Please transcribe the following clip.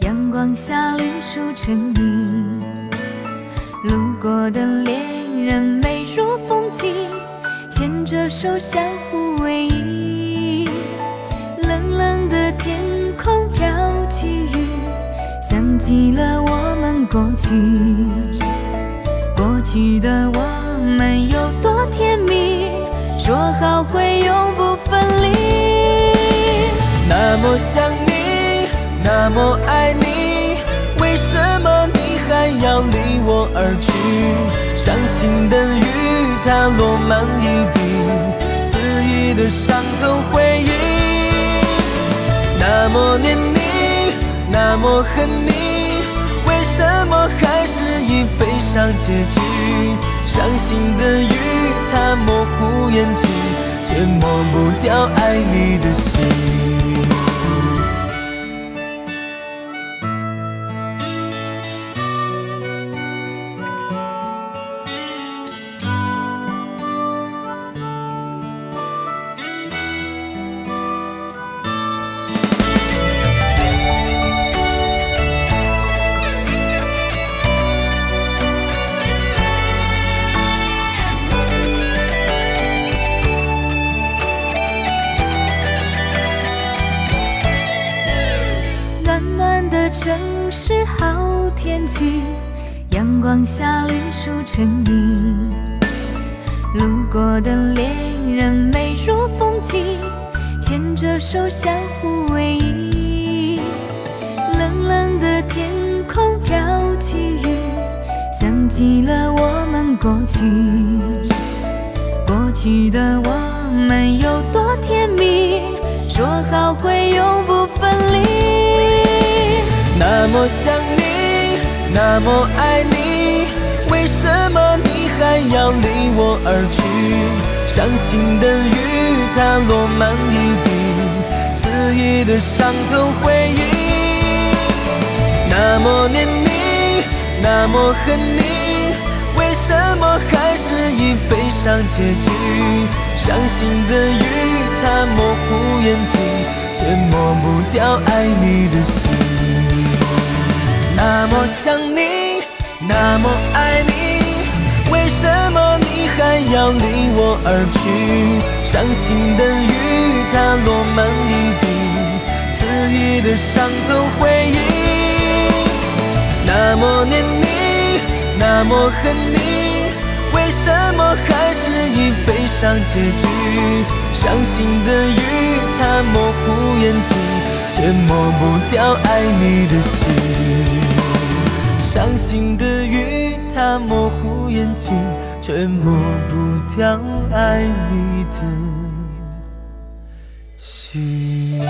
阳光下绿树成荫，路过的恋人美如风景，牵着手相互偎依。冷冷的天空飘起雨，想起了我们过去，过去的我们有多甜蜜，说好会永不分离。那么想你，那么爱你，为什么你还要离我而去？伤心的雨它落满一地，肆意的伤痛回忆。那么念你，那么恨你，为什么还是以悲伤结局？伤心的雨它模糊眼睛，却抹不掉爱你的心。城市好天气，阳光下绿树成荫，路过的恋人美如风景，牵着手相互偎依。冷冷的天空飘起雨，想起了我们过去，过去的我们有多甜蜜，说好会永。么想你，那么爱你，为什么你还要离我而去？伤心的雨它落满一地，肆意的伤透回忆。那么念你，那么恨你，为什么还是以悲伤结局？伤心的雨它模糊眼睛，却抹不掉爱你的心。那么想你，那么爱你，为什么你还要离我而去？伤心的雨它落满一地，肆意的伤透回忆。那么念你，那么恨你，上结局？伤心的雨它模糊眼睛，却抹不掉爱你的心。伤心的雨，它模糊眼睛，却抹不掉爱你的心。